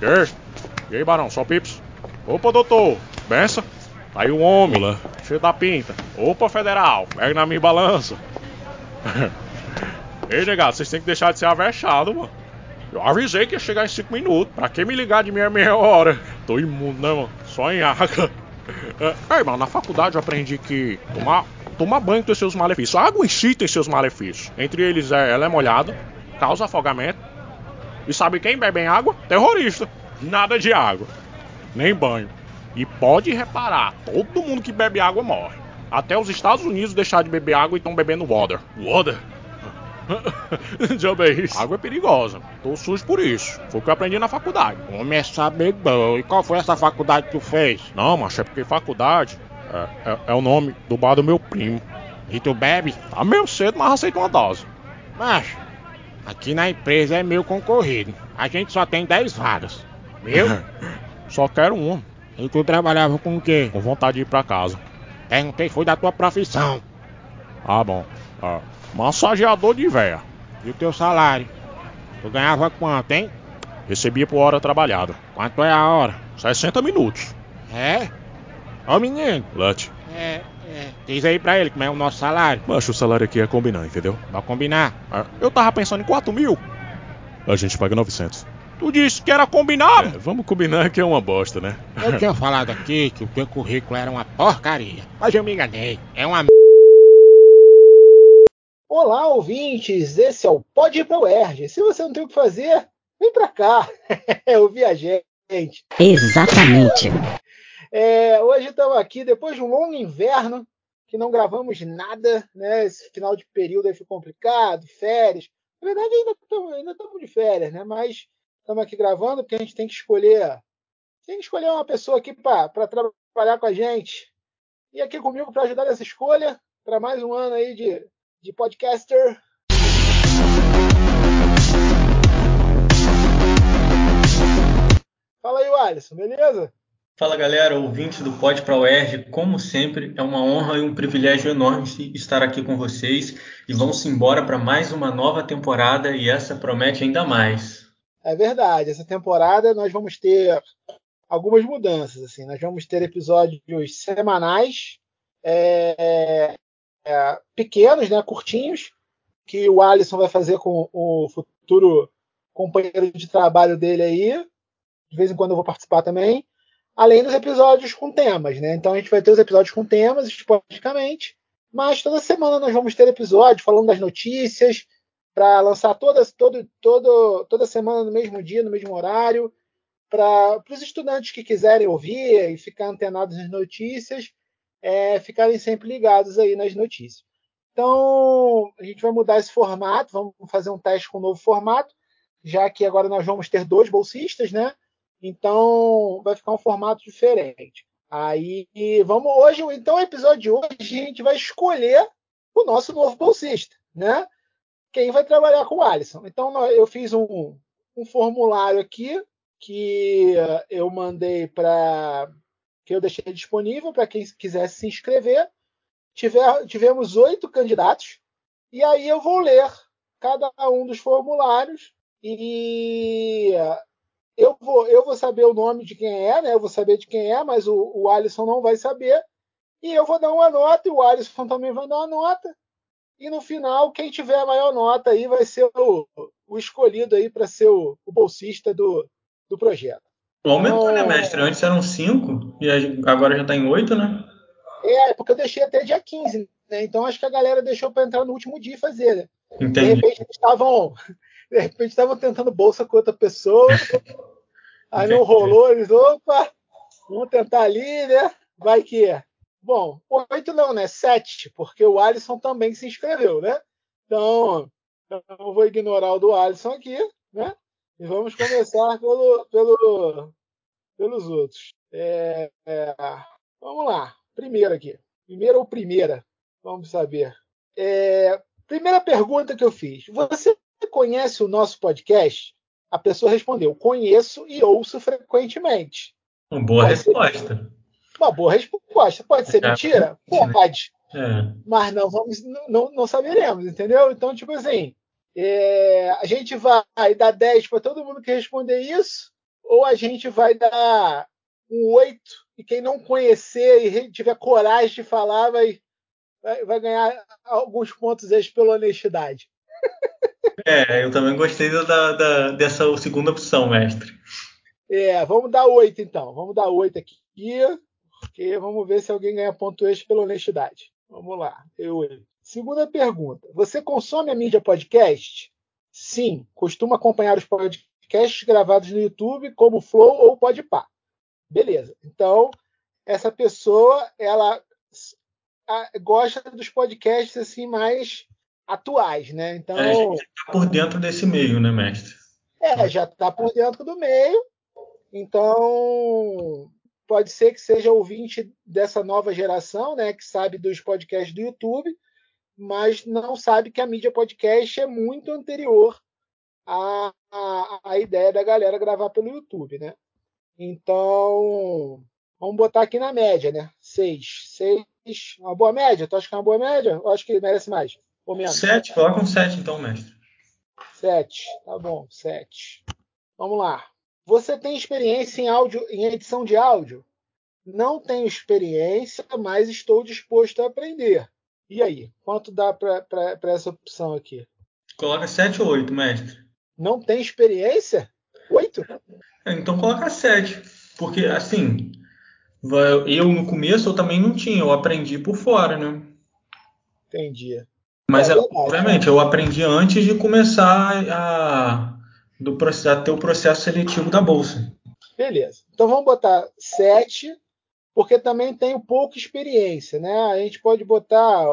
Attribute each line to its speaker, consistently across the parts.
Speaker 1: E aí? E aí, Barão? Só pips? Opa, doutor. Benção? Tá aí o homem.
Speaker 2: Olá.
Speaker 1: Cheio da pinta. Opa, federal. Pega na minha balança. Ei, negado, vocês têm que deixar de ser avexado, mano. Eu avisei que ia chegar em 5 minutos. Pra que me ligar de meia meia hora? Tô imundo, né, mano? Só em água. É, Ei, mano, na faculdade eu aprendi que tomar, tomar banho tem seus malefícios. A água em si tem seus malefícios. Entre eles, é, ela é molhada, causa afogamento. E sabe quem bebe água? Terrorista. Nada de água. Nem banho. E pode reparar, todo mundo que bebe água morre. Até os Estados Unidos deixaram de beber água e estão bebendo water.
Speaker 2: Water?
Speaker 1: Já bem isso. Água é perigosa. Tô sujo por isso. Foi o que eu aprendi na faculdade.
Speaker 3: Começar bem bom. E qual foi essa faculdade que tu fez?
Speaker 1: Não, macho, é porque faculdade é, é- é o nome do bar do meu primo.
Speaker 3: E tu bebe?
Speaker 1: Tá meio cedo, mas aceito uma dose.
Speaker 3: Macho, aqui na empresa é meio concorrido. A gente só tem 10 vagas. Viu?
Speaker 1: Só quero uma.
Speaker 3: e tu trabalhava com o quê?
Speaker 1: Com vontade de ir pra casa.
Speaker 3: Perguntei, foi da tua profissão.
Speaker 1: Ah, bom. Ah, massageador de véia.
Speaker 3: E o teu salário? Tu ganhava quanto, hein?
Speaker 1: Recebia por hora trabalhada.
Speaker 3: Quanto é a hora?
Speaker 1: 60 minutos.
Speaker 3: É? Ô menino,
Speaker 1: Let.
Speaker 3: é, é. Diz aí pra ele como é o nosso salário.
Speaker 2: Macho, o salário aqui é combinar, entendeu?
Speaker 3: Vai combinar.
Speaker 1: Eu tava pensando em 4 mil.
Speaker 2: A gente paga 900.
Speaker 1: Tu disse que era combinado.
Speaker 2: É, vamos combinar que é uma bosta, né?
Speaker 3: Eu tinha falado aqui que o teu currículo era uma porcaria. Mas eu me enganei. É uma
Speaker 4: Olá, ouvintes! Esse é o Pode Ir Pra UERJ. Se você não tem o que fazer, vem pra cá. A gente.
Speaker 5: Exatamente.
Speaker 4: É, hoje estamos aqui depois de um longo inverno, que não gravamos nada, né? Esse final de período aí foi complicado, férias. Na verdade, ainda estamos de férias, né? Mas estamos aqui gravando porque a gente tem que escolher. Tem que escolher uma pessoa aqui para trabalhar com a gente. E aqui comigo para ajudar nessa escolha, para mais um ano aí de, de podcaster. Fala aí, Alisson, beleza?
Speaker 6: Fala galera, ouvintes do Pod Pra UERJ, como sempre, é uma honra e um privilégio enorme estar aqui com vocês e vamos embora para mais uma nova temporada e essa promete ainda mais.
Speaker 4: É verdade, essa temporada nós vamos ter algumas mudanças. Assim, nós vamos ter episódios semanais, é, é, pequenos, né, curtinhos, que o Alisson vai fazer com o futuro companheiro de trabalho dele aí. De vez em quando eu vou participar também. Além dos episódios com temas, né? Então a gente vai ter os episódios com temas, esporadicamente. Mas toda semana nós vamos ter episódio falando das notícias, para lançar toda, todo, todo, toda semana no mesmo dia, no mesmo horário, para os estudantes que quiserem ouvir e ficar antenados nas notícias, é, ficarem sempre ligados aí nas notícias. Então, a gente vai mudar esse formato, vamos fazer um teste com um novo formato, já que agora nós vamos ter dois bolsistas, né? Então, vai ficar um formato diferente. Aí, vamos hoje, então, o episódio de hoje, a gente vai escolher o nosso novo bolsista, né? Quem vai trabalhar com o Alisson. Então, eu fiz um, um formulário aqui que eu mandei para que eu deixei disponível para quem quisesse se inscrever. Tiver, tivemos oito candidatos e aí eu vou ler cada um dos formulários e eu vou, eu vou saber o nome de quem é, né? Eu vou saber de quem é, mas o, o Alisson não vai saber. E eu vou dar uma nota e o Alisson também vai dar uma nota. E no final, quem tiver a maior nota aí vai ser o, o escolhido aí para ser o, o, bolsista do, do projeto.
Speaker 6: Aumentou, então, né, mestre? Antes eram cinco e agora já está em oito, né?
Speaker 4: É, porque eu deixei até dia 15, né? Então acho que a galera deixou para entrar no último dia e fazer, né?
Speaker 6: Entendi.
Speaker 4: De repente eles estavam. De repente estavam tentando bolsa com outra pessoa. Aí não rolou, eles, opa, vamos tentar ali, né? Vai que é. Bom, oito não, né? Sete, porque o Alisson também se inscreveu, né? Então, eu vou ignorar o do Alisson aqui, né? E vamos começar pelo, pelo, pelos outros. É, é, vamos lá. Primeiro aqui. Primeira ou primeira? Vamos saber. É, primeira pergunta que eu fiz. Você conhece o nosso podcast? A pessoa respondeu: conheço e ouço frequentemente.
Speaker 6: Uma boa Pode resposta.
Speaker 4: Ser... Uma boa resposta. Pode ser mentira? Pode.
Speaker 6: É.
Speaker 4: Mas não vamos, não, não saberemos, entendeu? Então, tipo assim, é, a gente vai dar 10 para todo mundo que responder isso, ou a gente vai dar um 8 e quem não conhecer e tiver coragem de falar vai, vai, vai ganhar alguns pontos pela honestidade.
Speaker 6: É, eu também gostei da, da, dessa segunda opção, mestre.
Speaker 4: É, vamos dar 8 então. Vamos dar 8 aqui. Porque vamos ver se alguém ganha ponto extra pela honestidade. Vamos lá. Eu, Segunda pergunta. Você consome a mídia podcast? Sim. Costuma acompanhar os podcasts gravados no YouTube, como Flow ou Podpah. Beleza. Então, essa pessoa, ela gosta dos podcasts assim mais atuais, né? Então,
Speaker 6: é, já está por dentro desse meio, né, mestre?
Speaker 4: É, já está por dentro do meio. Então, pode ser que seja ouvinte dessa nova geração, né, que sabe dos podcasts do YouTube, mas não sabe que a mídia podcast é muito anterior à, à, à ideia da galera gravar pelo YouTube, né? Então, vamos botar aqui na média, né? Seis. Seis, uma boa média? Tu acha que é uma boa média? Eu acho que merece mais. Ou menos?
Speaker 6: Sete, coloca um sete então, mestre.
Speaker 4: Sete, tá bom, sete. Vamos lá. Você tem experiência em áudio, em edição de áudio? Não tenho experiência, mas estou disposto a aprender. E aí? Quanto dá para essa opção aqui?
Speaker 6: Coloca 7 ou 8, mestre.
Speaker 4: Não tem experiência? 8?
Speaker 6: Então coloca 7. Porque, assim, eu no começo eu também não tinha, eu aprendi por fora, né?
Speaker 4: Entendi.
Speaker 6: Mas, é, obviamente, eu aprendi antes de começar a, do, a ter o processo seletivo da Bolsa.
Speaker 4: Beleza. Então vamos botar 7, porque também tenho pouca experiência, né? A gente pode botar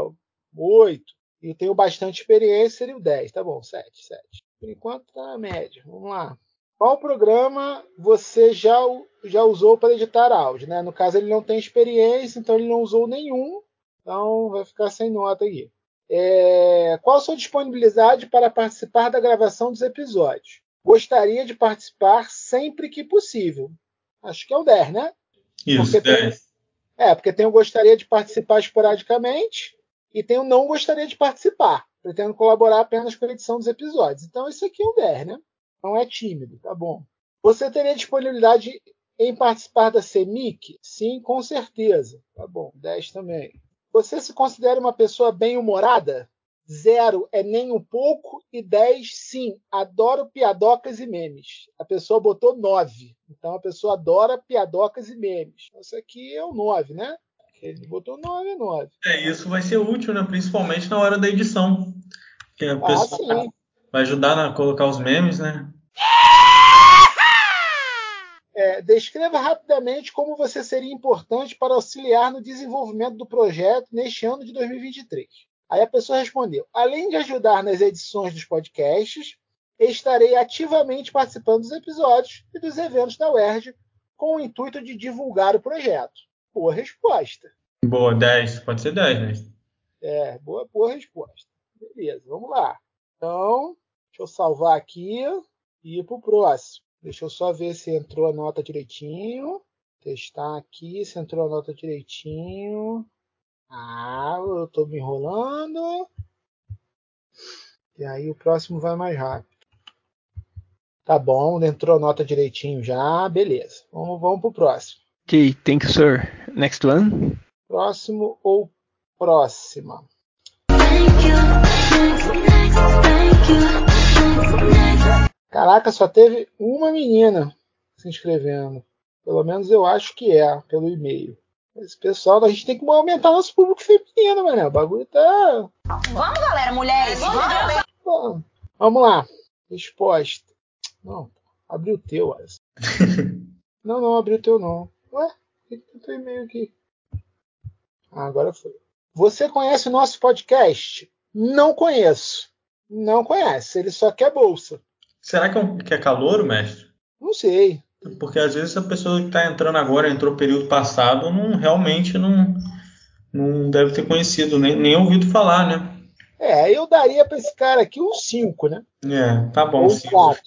Speaker 4: 8, e tenho bastante experiência, seria o 10. Tá bom, 7, 7. Por enquanto tá na média. Vamos lá. Qual programa você já, já usou para editar áudio? Né? No caso, ele não tem experiência, então ele não usou nenhum. Então vai ficar sem nota aqui. É, qual a sua disponibilidade para participar da gravação dos episódios? Gostaria de participar sempre que possível. Acho que é o 10, né?
Speaker 6: Isso,
Speaker 4: porque 10. Tem, é, porque tem o gostaria de participar esporadicamente e tem o não gostaria de participar. Pretendo colaborar apenas com a edição dos episódios. Então, isso aqui é o 10, né? Não é tímido, tá bom. Você teria disponibilidade em participar da CEMIC? Sim, com certeza. Tá bom, 10 também. Você se considera uma pessoa bem-humorada? Zero é nem um pouco e 10 sim. Adoro piadocas e memes. A pessoa botou 9. Então a pessoa adora piadocas e memes. Isso aqui é o 9, né? Ele botou 9 é 9.
Speaker 6: É, isso vai ser útil, né? Principalmente na hora da edição. Que a
Speaker 4: Ah,
Speaker 6: pessoa
Speaker 4: sim.
Speaker 6: vai ajudar a colocar os memes, né?
Speaker 4: É, descreva rapidamente como você seria importante para auxiliar no desenvolvimento do projeto neste ano de 2023. Aí a pessoa respondeu: além de ajudar nas edições dos podcasts, estarei ativamente participando dos episódios e dos eventos da UERJ com o intuito de divulgar o projeto. Boa resposta.
Speaker 6: Boa, 10. Pode ser 10, né?
Speaker 4: É, boa, boa resposta. Beleza, vamos lá. Então, deixa eu salvar aqui e ir para o próximo. Deixa eu só ver se entrou a nota direitinho. Testar aqui se entrou a nota direitinho. Ah, eu estou me enrolando. E aí o próximo vai mais rápido. Tá bom, entrou a nota direitinho já. Beleza. Vamos, vamos pro próximo.
Speaker 7: Okay, thank you, sir. Next one.
Speaker 4: Próximo ou próxima? Caraca, só teve uma menina se inscrevendo. Pelo menos eu acho que é, pelo e-mail. Esse pessoal, a gente tem que aumentar nosso público feminino, mané. O bagulho tá.
Speaker 8: Vamos, galera, mulheres, vamos!
Speaker 4: Vamos lá. Resposta. Não, abriu o teu, Alisson. não, não, abriu o teu não. Ué, por que que tem teu e-mail aqui? Ah, agora foi. Você conhece o nosso podcast? Não conheço. Não conhece. Ele só quer bolsa.
Speaker 6: Será que é, um, que é calouro, mestre?
Speaker 4: Não sei.
Speaker 6: Porque às vezes a pessoa que está entrando agora, entrou período passado, não realmente não, não deve ter conhecido, nem, nem ouvido falar, né?
Speaker 4: É, eu daria para esse cara aqui um 5, né?
Speaker 6: É, tá bom.
Speaker 4: Ou um
Speaker 6: sim.
Speaker 4: 4.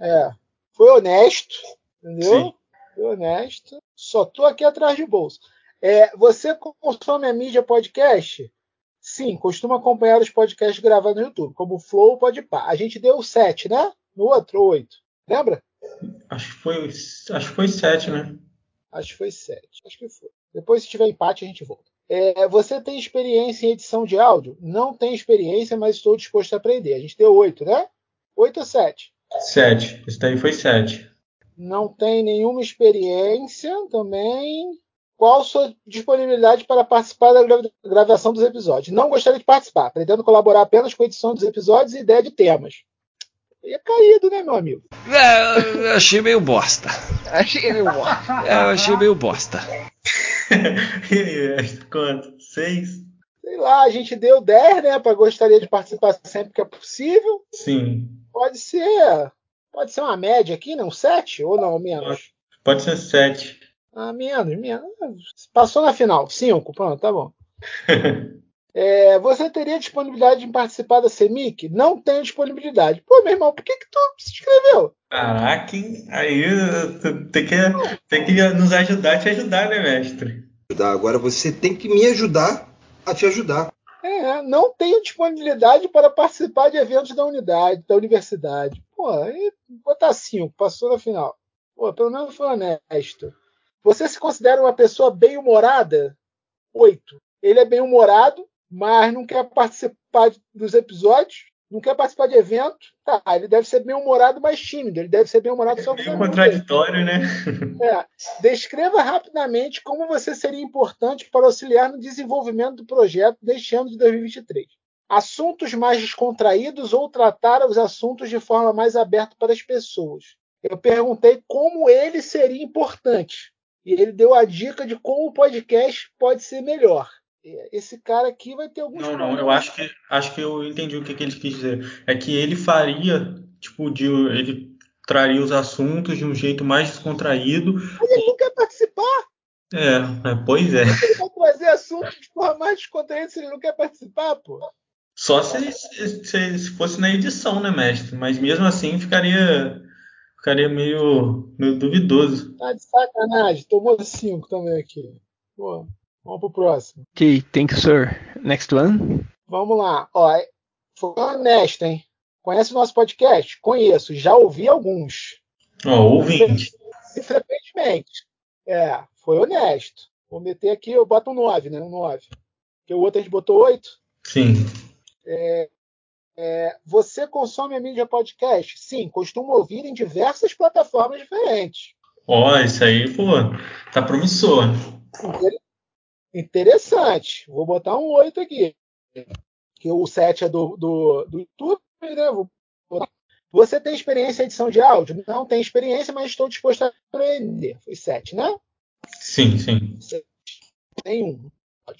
Speaker 4: É. Foi honesto, entendeu?
Speaker 6: Sim.
Speaker 4: Foi honesto. Só tô aqui atrás de bolsa. É, você consome a mídia podcast? Sim, costuma acompanhar os podcasts gravados no YouTube, como o Flow ou Podpah. A gente deu 7, né? No outro, 8. Lembra?
Speaker 6: Acho que foi, acho que foi 7, né?
Speaker 4: Acho que foi 7. Acho que foi. Depois, se tiver empate, a gente volta. É, você tem experiência em edição de áudio? Não tenho experiência, mas estou disposto a aprender. A gente deu 8, né? 8 ou 7?
Speaker 6: 7. Esse daí foi 7.
Speaker 4: Não tem nenhuma experiência também. Qual sua disponibilidade para participar da gravação dos episódios? Não gostaria de participar, pretendo colaborar apenas com a edição dos episódios e ideia de temas. Ia caído, né, meu amigo?
Speaker 9: É, eu achei meio bosta.
Speaker 7: Achei meio bosta.
Speaker 9: É, eu achei meio bosta.
Speaker 6: Quanto? 6?
Speaker 4: Sei lá, a gente deu 10, né? Para gostaria de participar sempre que é possível.
Speaker 6: Sim.
Speaker 4: Pode ser. Pode ser uma média aqui, não? 7 ou não, menos?
Speaker 6: Pode ser 7.
Speaker 4: Ah, menos, menos. Passou na final. 5, pronto, tá bom. É, você teria disponibilidade em participar da CEMIC? Não tenho disponibilidade. Pô, meu irmão, por que, que tu se inscreveu?
Speaker 6: Caraca, hein? aí tem que, tem que nos ajudar a te ajudar, né, mestre?
Speaker 10: Agora você tem que me ajudar a te ajudar.
Speaker 4: É, não tenho disponibilidade para participar de eventos da unidade, da universidade. Pô, aí botar 5, passou na final. Pô, pelo menos foi honesto. Você se considera uma pessoa bem-humorada? 8. Ele é bem-humorado, mas não quer participar dos episódios, não quer participar de evento, tá, ele deve ser bem humorado, mas tímido, ele deve ser bem humorado só
Speaker 6: É contraditório, né?
Speaker 4: É. Descreva rapidamente como você seria importante para auxiliar no desenvolvimento do projeto deste ano de 2023. Assuntos mais descontraídos ou tratar os assuntos de forma mais aberta para as pessoas. Eu perguntei como ele seria importante. E ele deu a dica de como o podcast pode ser melhor esse cara aqui vai ter alguns
Speaker 6: Não, não, eu acho que acho que eu entendi o que, que ele quis dizer. É que ele faria, tipo, de ele traria os assuntos de um jeito mais descontraído.
Speaker 4: Mas ele não quer participar.
Speaker 6: É, é pois é.
Speaker 4: Ele vai trazer assuntos de forma mais descontraída se ele não quer participar, pô.
Speaker 6: Só se, se, se fosse na edição, né, mestre? Mas mesmo assim ficaria ficaria meio, meio duvidoso.
Speaker 4: Tá de sacanagem. Tomou cinco também aqui. Pô. Vamos pro próximo.
Speaker 7: Ok, thank you, sir. Next one.
Speaker 4: Vamos lá. Ó, foi honesto, hein? Conhece o nosso podcast? Conheço. Já ouvi alguns.
Speaker 6: Ó, oh, ouvinte.
Speaker 4: E frequentemente. É, foi honesto. Vou meter aqui, eu boto um 9, né? Um 9. Porque o outro a gente botou 8.
Speaker 6: Sim.
Speaker 4: É, é, você consome a mídia podcast? Sim, costumo ouvir em diversas plataformas diferentes.
Speaker 6: Ó, oh, isso aí, pô, tá promissor.
Speaker 4: Interessante. Vou botar um 8 aqui. Que o 7 é do, do, do YouTube, né? Vou Você tem experiência em edição de áudio? Não tenho experiência, mas estou disposto a aprender. Foi 7, né?
Speaker 6: Sim, sim.
Speaker 4: Nenhum.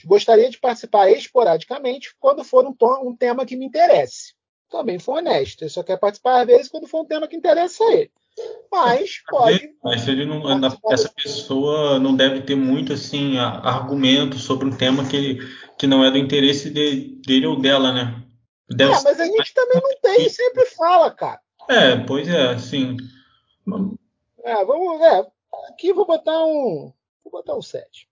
Speaker 4: Gostaria de participar esporadicamente quando for um, um tema que me interesse. Também foi honesto. Ele só quer participar às vezes quando for um tema que interessa a ele. Mas pode.
Speaker 6: Mas ele não, essa pessoa não deve ter muito assim argumento sobre um tema que, que não é do interesse de, dele ou dela, né?
Speaker 4: Deve é, mas a gente também não tem, sempre fala, cara.
Speaker 6: É, pois é, sim.
Speaker 4: É, vamos ver. Aqui vou botar um. Vou botar um 7.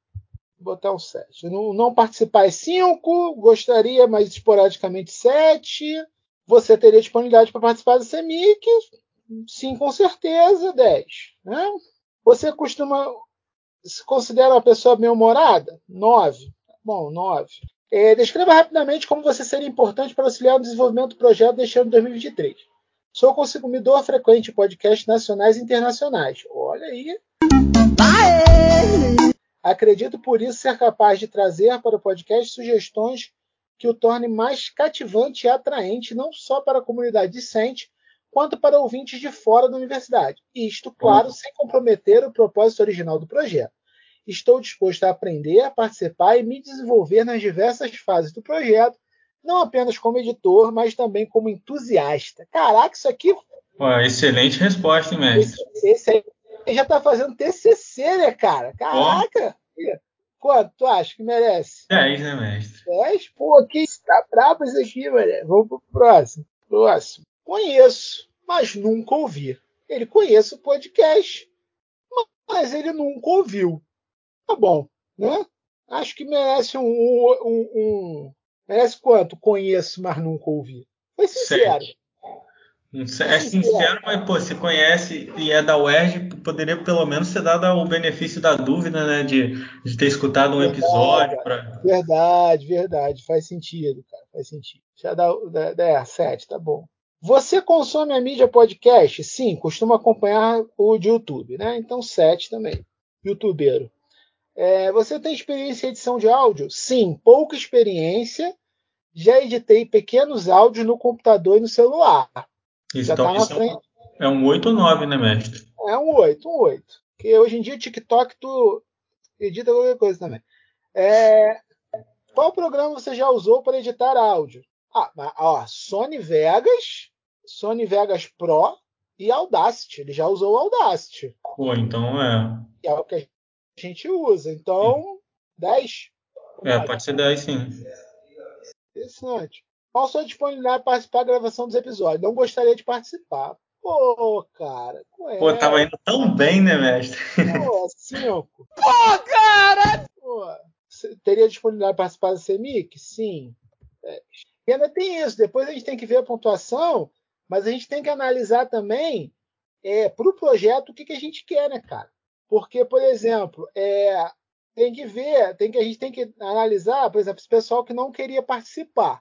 Speaker 4: Vou botar um 7. Não, não participar é 5, gostaria, mas esporadicamente 7. Você teria disponibilidade para participar do CEMIC, Sim, com certeza, 10. Né? Você costuma se considera uma pessoa bem-humorada? 9. Bom, 9. É, descreva rapidamente como você seria importante para auxiliar no desenvolvimento do projeto deste ano de 2023. Sou consumidor frequente de podcasts nacionais e internacionais. Olha aí. Aê! Acredito por isso ser capaz de trazer para o podcast sugestões que o torne mais cativante e atraente, não só para a comunidade discente, quanto para ouvintes de fora da universidade. Isto, claro, uhum. sem comprometer o propósito original do projeto. Estou disposto a aprender, a participar e me desenvolver nas diversas fases do projeto, não apenas como editor, mas também como entusiasta. Caraca, isso aqui.
Speaker 6: Ué, excelente resposta, hein, mestre?
Speaker 4: Esse, esse aí já está fazendo TCC, né, cara? Caraca! Quanto tu acha que merece?
Speaker 6: 10, né, mestre?
Speaker 4: 10? Pô, aqui está brabo isso aqui, velho. Vamos pro próximo. Próximo. Conheço, mas nunca ouvi. Ele conhece o podcast, mas ele nunca ouviu. Tá bom, né? Acho que merece um, um, um merece quanto? Conheço, mas nunca ouvi. Foi sincero.
Speaker 6: Sete. É sincero, mas pô, se conhece e é da UERJ, poderia pelo menos ter dado o benefício da dúvida, né? De, de ter escutado um
Speaker 4: verdade,
Speaker 6: episódio. Pra...
Speaker 4: Verdade, verdade. Faz sentido, cara. Faz sentido. Já dá, dá, dá sete, tá bom. Você consome a mídia podcast? Sim, costuma acompanhar o de YouTube, né? Então, sete também. Youtubeiro. É, você tem experiência em edição de áudio? Sim, pouca experiência. Já editei pequenos áudios no computador e no celular.
Speaker 6: Isso, Já então, tá isso frente. é um 8 ou 9, né, mestre?
Speaker 4: É um 8, um 8. Porque hoje em dia, TikTok, tu edita qualquer coisa também. É, qual programa você já usou para editar áudio? Ah, ó, Sony Vegas, Sony Vegas Pro e Audacity. Ele já usou o Audacity.
Speaker 6: Pô, então é.
Speaker 4: Que é o que a gente usa. Então, 10.
Speaker 6: É, pode ser 10, sim.
Speaker 4: Interessante. Qual sua disponibilidade para participar da gravação dos episódios? Não gostaria de participar. Pô, cara.
Speaker 6: É? Pô, tava indo tão bem, né, mestre?
Speaker 4: Pô, cinco. Pô, cara! Pô, teria disponibilidade para participar da CEMIC? Sim. É. E ainda tem isso. Depois a gente tem que ver a pontuação, mas a gente tem que analisar também é, para o projeto o que, que a gente quer, né, cara? Porque, por exemplo, é, tem que ver, tem que, a gente tem que analisar, por exemplo, esse pessoal que não queria participar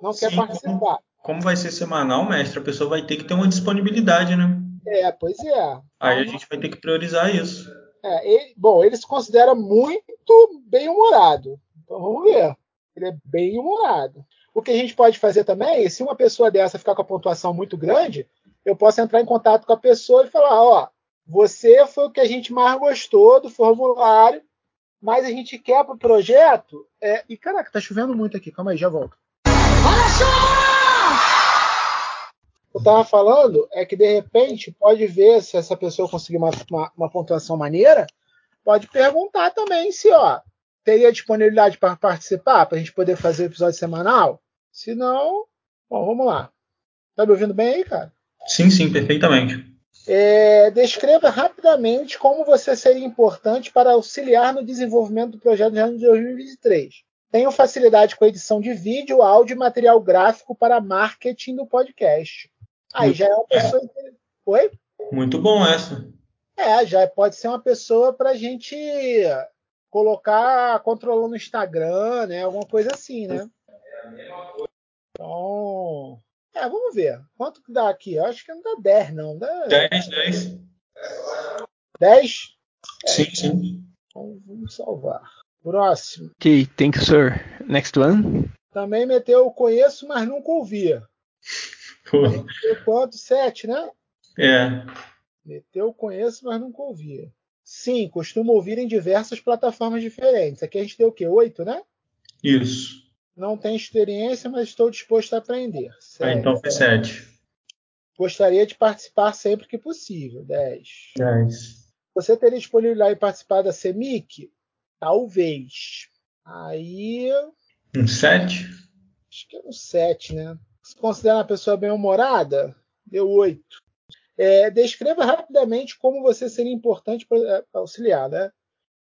Speaker 4: não Sim, quer participar.
Speaker 6: Como, vai ser semanal, mestre, a pessoa vai ter que ter uma disponibilidade, né?
Speaker 4: É, pois é.
Speaker 6: Aí a gente vai ter que priorizar isso.
Speaker 4: É, ele, bom, ele se considera muito bem-humorado. Então vamos ver. Ele é bem-humorado. O que a gente pode fazer também, se uma pessoa dessa ficar com a pontuação muito grande, eu posso entrar em contato com a pessoa e falar: ó, você foi o que a gente mais gostou do formulário, mas a gente quer para o projeto. É... E caraca, tá chovendo muito aqui. Calma aí, já volto. Eu estava falando é que de repente pode ver se essa pessoa conseguir uma, uma, uma pontuação maneira, pode perguntar também se ó teria disponibilidade para participar, para a gente poder fazer o episódio semanal. Se não, bom, vamos lá. Tá me ouvindo bem aí, cara?
Speaker 6: Sim, sim, perfeitamente.
Speaker 4: É, descreva rapidamente como você seria importante para auxiliar no desenvolvimento do projeto de ano de 2023. Tenho facilidade com edição de vídeo, áudio e material gráfico para marketing do podcast. Aí já é uma pessoa. É. Oi?
Speaker 6: Muito bom essa.
Speaker 4: É, já pode ser uma pessoa para a gente colocar controlando o Instagram, né? Alguma coisa assim, né? Então. É, vamos ver. Quanto que dá aqui? Eu acho que não dá 10, não. Dá...
Speaker 6: 10, 10.
Speaker 4: 10?
Speaker 6: Sim, é, sim.
Speaker 4: Então vamos salvar. Próximo.
Speaker 7: Ok, thank you, sir. Next one.
Speaker 4: Também meteu conheço, mas nunca ouvia. Meteu quanto? Sete, né?
Speaker 6: É.
Speaker 4: Meteu conheço, mas nunca ouvia. Sim, costumo ouvir em diversas plataformas diferentes. Aqui a gente deu o quê? Oito, né?
Speaker 6: Isso.
Speaker 4: Não tenho experiência, mas estou disposto a aprender.
Speaker 6: Ah, então foi sete.
Speaker 4: Gostaria de participar sempre que possível. Dez.
Speaker 6: Dez.
Speaker 4: Você teria disponibilidade em participar da CEMIC? Talvez. Aí.
Speaker 6: Um 7?
Speaker 4: Acho que é um 7, né? Se considera uma pessoa bem-humorada, deu 8. É, descreva rapidamente como você seria importante para é, auxiliar, né?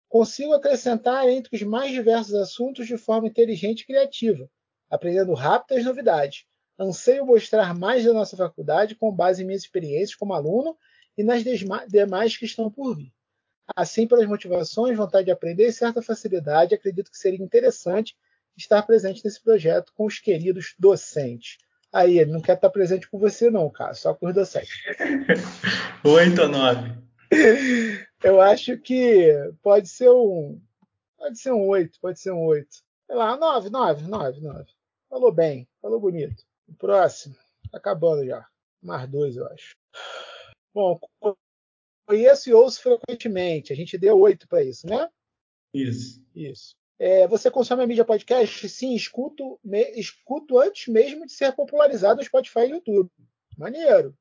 Speaker 4: Consigo acrescentar entre os mais diversos assuntos de forma inteligente e criativa, aprendendo rápido as novidades. Anseio mostrar mais da nossa faculdade com base em minhas experiências como aluno e nas demais que estão por vir. Assim, pelas motivações, vontade de aprender e certa facilidade, acredito que seria interessante estar presente nesse projeto com os queridos docentes. Aí, ele não quer estar presente com você, não, cara, só com os docentes.
Speaker 6: Oito ou nove?
Speaker 4: Eu acho que pode ser um. Pode ser um oito, pode ser um oito. Sei lá, nove, nove, nove, nove. Falou bem, falou bonito. O próximo, tá acabando já. Mais dois, eu acho. Bom, conheço e ouço frequentemente. A gente deu oito para isso, né?
Speaker 6: Isso.
Speaker 4: Isso. É, você consome a mídia podcast? Sim, escuto, me, escuto antes mesmo de ser popularizado no Spotify e YouTube. Maneiro.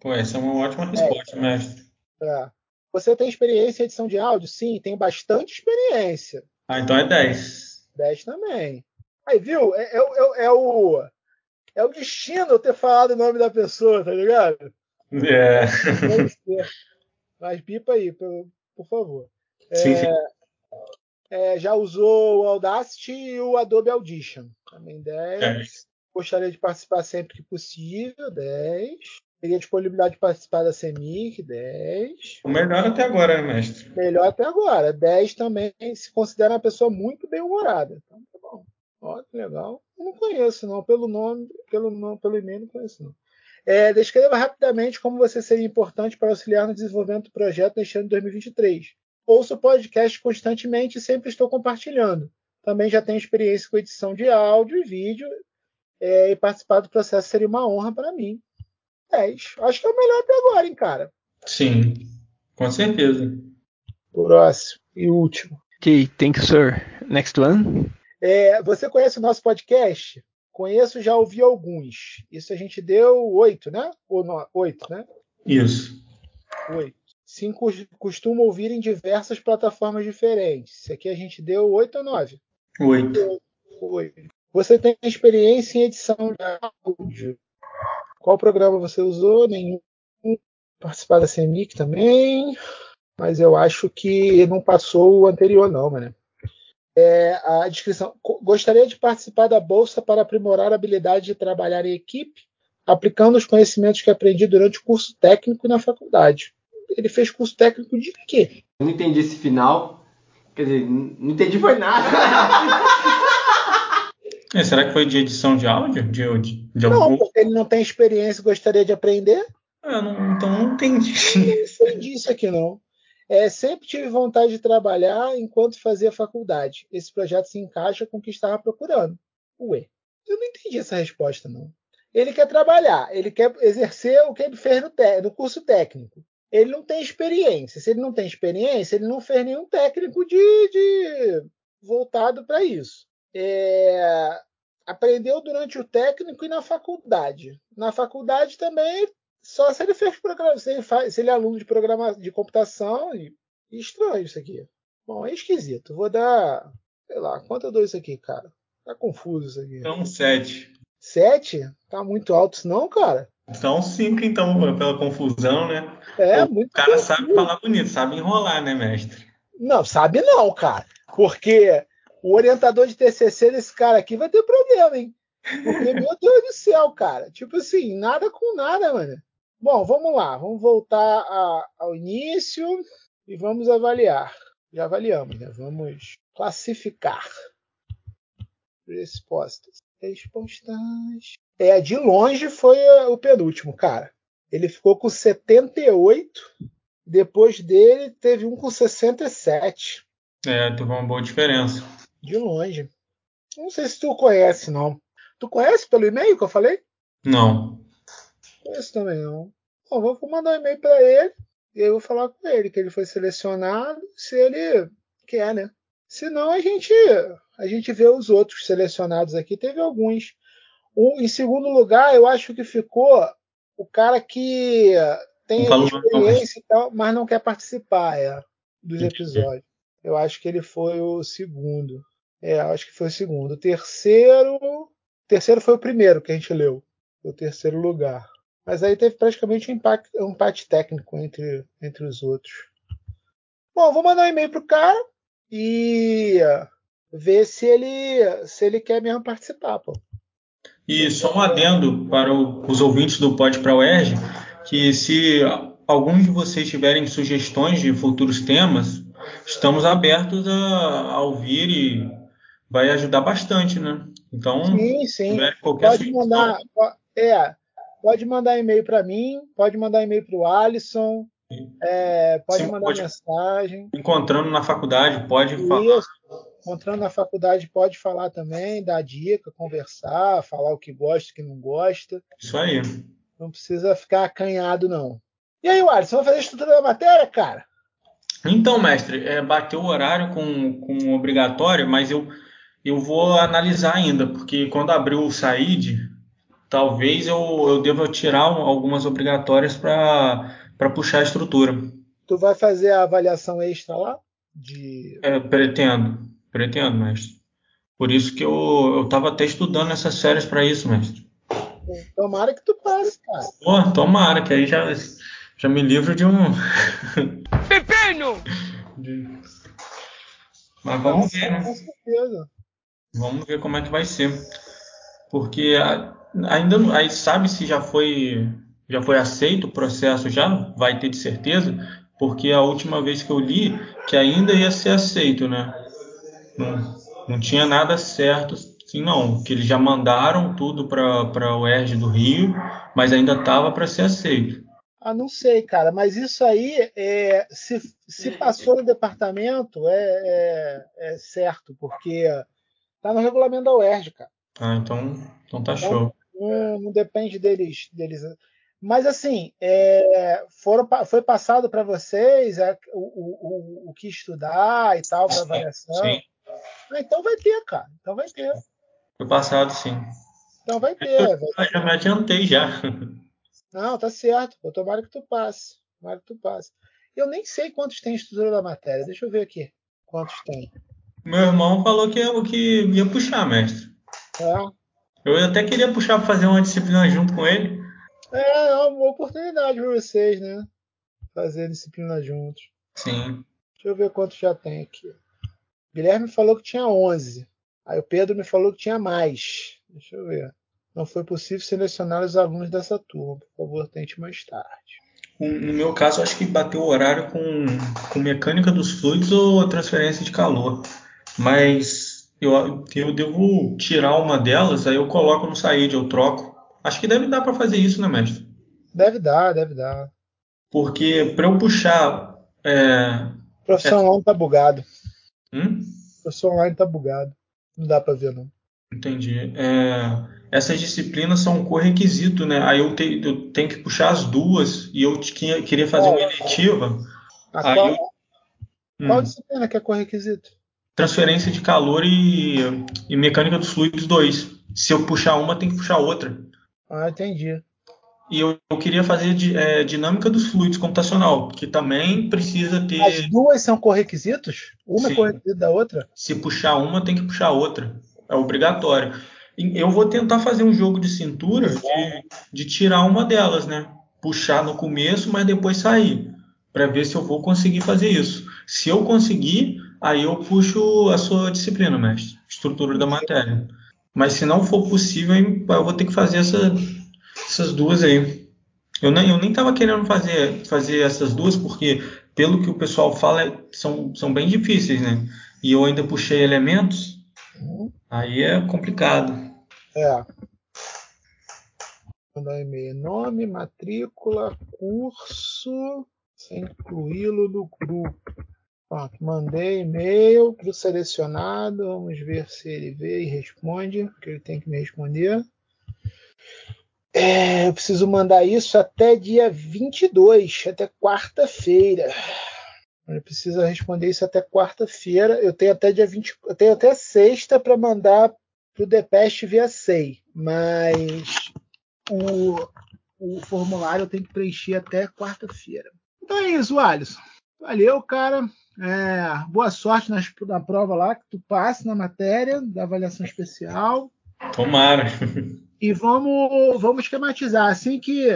Speaker 6: Pô, essa é uma ótima resposta, é, mestre.
Speaker 4: É. Você tem experiência em edição de áudio? Sim, tenho bastante experiência.
Speaker 6: Ah, então é 10.
Speaker 4: 10 também. Aí, viu? É, é, é, é, o, é o destino eu ter falado o nome da pessoa, tá ligado?
Speaker 6: É.
Speaker 4: Mas pipa aí, por, por favor.
Speaker 6: Sim, sim.
Speaker 4: É, é, já usou o Audacity e o Adobe Audition. Também 10. Gostaria de participar sempre que possível, 10. Teria disponibilidade de participar da CEMIC, 10.
Speaker 6: O melhor até agora, né, mestre?
Speaker 4: Melhor até agora. 10 também se considera uma pessoa muito bem-humorada. Então tá bom. Ó, que legal. Eu não conheço, não. Pelo nome, pelo, não, pelo e-mail, não conheço, não. É, descreva rapidamente como você seria importante para auxiliar no desenvolvimento do projeto neste ano de 2023. Ouço o podcast constantemente e sempre estou compartilhando. Também já tenho experiência com edição de áudio e vídeo é, e participar do processo seria uma honra para mim. 10. Acho que é o melhor até agora, hein, cara.
Speaker 6: Sim, com certeza.
Speaker 4: Próximo e último.
Speaker 7: Ok, thank you, sir. Next one.
Speaker 4: É, você conhece o nosso podcast? Conheço, já ouvi alguns. Isso a gente deu oito, né? Ou não, oito, né?
Speaker 6: Isso.
Speaker 4: Oito. Sim, costumo ouvir em diversas plataformas diferentes. Isso aqui a gente deu oito ou nove?
Speaker 6: Oito.
Speaker 4: Oito. Você tem experiência em edição de áudio? Qual programa você usou? Nenhum. Participar da CMIC também. Mas eu acho que não passou o anterior, não, mano. É, a descrição. Gostaria de participar da Bolsa para aprimorar a habilidade de trabalhar em equipe, aplicando os conhecimentos que aprendi durante o curso técnico na faculdade. Ele fez curso técnico de quê?
Speaker 11: Não entendi esse final. Quer dizer, não entendi foi nada.
Speaker 6: É, será que foi de edição de áudio? De, de, de
Speaker 4: não,
Speaker 6: algum...
Speaker 4: porque ele não tem experiência e gostaria de aprender.
Speaker 6: Ah, não, então não entendi.
Speaker 4: Não entendi isso aqui, não. É, sempre tive vontade de trabalhar enquanto fazia faculdade. Esse projeto se encaixa com o que estava procurando. Ué, eu não entendi essa resposta, não. Ele quer trabalhar, ele quer exercer o que ele fez no, no curso técnico. Ele não tem experiência. Se ele não tem experiência, ele não fez nenhum técnico de, de voltado para isso. É, aprendeu durante o técnico e na faculdade. Na faculdade também, só se ele fez programa, se ele, faz, se ele é aluno de programa de computação. E, estranho isso aqui. Bom, é esquisito. Vou dar, sei lá, quanto eu dou isso aqui, cara? Tá confuso isso aqui.
Speaker 6: Então, 7.
Speaker 4: 7? Tá muito alto isso não, cara?
Speaker 6: Então, 5, então, pela confusão, né?
Speaker 4: É,
Speaker 6: o
Speaker 4: muito
Speaker 6: cara sabe falar bonito, sabe enrolar, né, mestre?
Speaker 4: Não, sabe não, cara. Porque o orientador de TCC desse cara aqui vai ter problema, hein? Porque, meu Deus do céu, cara. Tipo assim, nada com nada, mano. Bom, vamos lá. Vamos voltar a, ao início e vamos avaliar. Já avaliamos, né? Vamos classificar. Respostas. Respostas. É, de longe foi o penúltimo, cara. Ele ficou com 78. Depois dele, teve um com 67.
Speaker 6: É, teve uma boa diferença.
Speaker 4: De longe. Não sei se tu conhece, não. Tu conhece pelo e-mail que eu falei?
Speaker 6: Não.
Speaker 4: Conheço também, não. Bom, vou mandar um e-mail para ele e eu vou falar com ele que ele foi selecionado, se ele quer, né? Se não, a gente, a gente vê os outros selecionados aqui. Teve alguns. Um, em segundo lugar, eu acho que ficou o cara que tem experiência e tal, mas não quer participar é, dos episódios. Eu acho que ele foi o segundo. É, acho que foi o segundo. O terceiro. Terceiro foi o primeiro que a gente leu. O terceiro lugar. Mas aí teve praticamente um empate, um empate técnico entre, entre os outros. Bom, vou mandar um e-mail pro cara e ver se ele se ele quer mesmo participar, pô.
Speaker 6: E só um adendo para os ouvintes do Pod para o ERG, que se alguns de vocês tiverem sugestões de futuros temas, estamos abertos a, a ouvir e vai ajudar bastante, né? Então,
Speaker 4: sim, sim. pode mandar, é, pode mandar e-mail para mim, pode mandar e-mail para o Alisson, é, pode sim, mandar pode,
Speaker 6: mensagem. Encontrando na faculdade, pode Isso. falar.
Speaker 4: Encontrando na faculdade, pode falar também, dar dica, conversar, falar o que gosta, o que não gosta.
Speaker 6: Isso aí.
Speaker 4: Não precisa ficar acanhado, não. E aí, Alisson, vai fazer a estrutura da matéria, cara?
Speaker 6: Então, mestre, é, bateu o horário com, com obrigatório, mas eu, eu vou analisar ainda, porque quando abriu o SAID, talvez eu, eu deva tirar algumas obrigatórias para puxar a estrutura.
Speaker 4: Tu vai fazer a avaliação extra lá? De...
Speaker 6: É, pretendo, pretendo, mestre. Por isso que eu estava até estudando essas séries para isso, mestre.
Speaker 4: Tomara que tu pare, cara.
Speaker 6: Pô, tomara, que aí já, já me livro de um.
Speaker 3: Pepino!
Speaker 6: De... Mas vamos ver, né? Com certeza. Vamos ver como é que vai ser. Porque ainda aí sabe se já foi já foi aceito o processo já, vai ter de certeza, porque a última vez que eu li que ainda ia ser aceito, né? Não, não tinha nada certo sim não, que eles já mandaram tudo para o ERG do Rio, mas ainda estava para ser aceito.
Speaker 4: Ah, não sei, cara, mas isso aí, é, se, se passou no departamento, é, é, é certo, porque tá no regulamento da UERJ, cara.
Speaker 6: Ah, então, então tá show.
Speaker 4: Não, não depende deles, deles. Mas assim, é, foram, foi passado para vocês é, o, o, o, que estudar e tal para avaliação. Sim. Ah, então vai ter, cara. Então vai ter.
Speaker 6: Foi passado, sim.
Speaker 4: Então vai ter.
Speaker 6: Eu, vai ter. já me adiantei já.
Speaker 4: Não, tá certo. Pô. Tomara que tu passe. Tomara que tu passe. Eu nem sei quantos tem estrutura da matéria. Deixa eu ver aqui. Quantos tem.
Speaker 6: Meu irmão falou que ia, que ia puxar, mestre. É. Eu até queria puxar para fazer uma disciplina junto com ele.
Speaker 4: É, é uma oportunidade para vocês, né? Fazer disciplina juntos.
Speaker 6: Sim.
Speaker 4: Deixa eu ver quantos já tem aqui. Guilherme falou que tinha 11. Aí o Pedro me falou que tinha mais. Deixa eu ver. Não foi possível selecionar os alunos dessa turma. Por favor, tente mais tarde.
Speaker 6: No meu caso, acho que bateu o horário com, com mecânica dos fluidos ou transferência de calor. Mas eu, eu devo tirar uma delas, aí eu coloco no saída, eu troco. Acho que deve dar para fazer isso, né, mestre?
Speaker 4: Deve dar, deve dar.
Speaker 6: Porque para eu puxar. É...
Speaker 4: O professor é... online tá bugado.
Speaker 6: Hum?
Speaker 4: O professor online tá bugado. Não dá para ver, não.
Speaker 6: Entendi. É, essas disciplinas são um correquisito, né? Aí eu, te, eu, tenho que puxar as duas e eu tinha, queria fazer uma eletiva.
Speaker 4: Qual, eu, qual hum, disciplina que é correquisito?
Speaker 6: Transferência de calor e, e mecânica dos fluidos 2. Se eu puxar uma, tem que puxar outra.
Speaker 4: Ah, entendi.
Speaker 6: E eu, eu queria fazer de, é, dinâmica dos fluidos computacional, que também precisa ter.
Speaker 4: As duas são correquisitos? Uma Sim. é correquisito da outra?
Speaker 6: Se puxar uma, tem que puxar outra. É obrigatório. Eu vou tentar fazer um jogo de cintura de, de tirar uma delas, né? Puxar no começo, mas depois sair. Para ver se eu vou conseguir fazer isso. Se eu conseguir, aí eu puxo a sua disciplina, mestre. Estrutura da matéria. Mas se não for possível, eu vou ter que fazer essa, essas duas aí. Eu nem, eu nem tava querendo fazer, fazer essas duas, porque pelo que o pessoal fala, são, são bem difíceis, né? E eu ainda puxei elementos, Aí é complicado.
Speaker 4: É. Mandar e-mail. Nome, matrícula, curso, sem incluí-lo no grupo. Mandei e-mail para o selecionado. Vamos ver se ele vê e responde, porque ele tem que me responder. É, eu preciso mandar isso até dia 22, até quarta-feira. Ele precisa responder isso até quarta-feira. Eu tenho até dia 20, eu tenho até sexta para mandar para o Depest via SEI, mas o, o formulário eu tenho que preencher até quarta-feira. Então é isso, Alisson. Valeu, cara. É, boa sorte nas, na prova lá, que tu passe na matéria da avaliação especial.
Speaker 6: Tomara.
Speaker 4: E vamos, vamos esquematizar. Assim que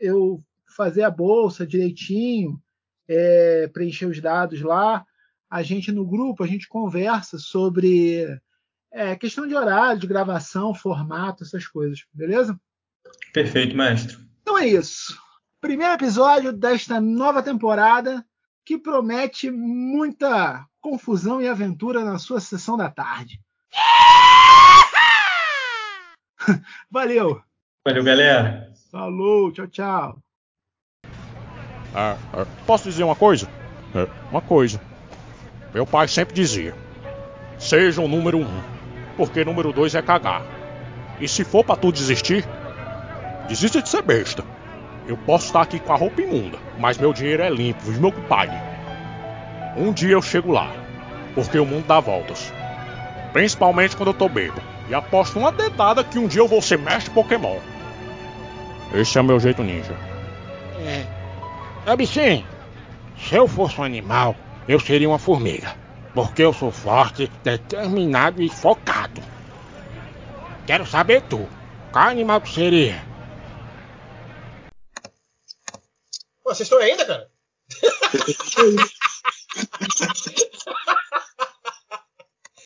Speaker 4: eu fazer a bolsa direitinho, é, preencher os dados lá. A gente no grupo a gente conversa sobre é, questão de horário, de gravação, formato, essas coisas, beleza?
Speaker 6: Perfeito, mestre.
Speaker 4: Então é isso. Primeiro episódio desta nova temporada que promete muita confusão e aventura na sua sessão da tarde. Valeu.
Speaker 6: Valeu, galera.
Speaker 4: Falou, tchau, tchau.
Speaker 1: Ah, ah, posso dizer uma coisa? É, uma coisa. Meu pai sempre dizia: seja o número um, porque número dois é cagar. E se for para tu desistir, desista de ser besta. Eu posso estar aqui com a roupa imunda, mas meu dinheiro é limpo, viu, meu compadre? Um dia eu chego lá, porque o mundo dá voltas. Principalmente quando eu tô bebo. E aposto uma dedada que um dia eu vou ser mestre Pokémon. Esse é o meu jeito ninja.
Speaker 3: É. É bichinho, se eu fosse um animal, eu seria uma formiga. Porque eu sou forte, determinado e focado. Quero saber tu, qual animal tu seria?
Speaker 12: Pô, vocês estão ainda, cara?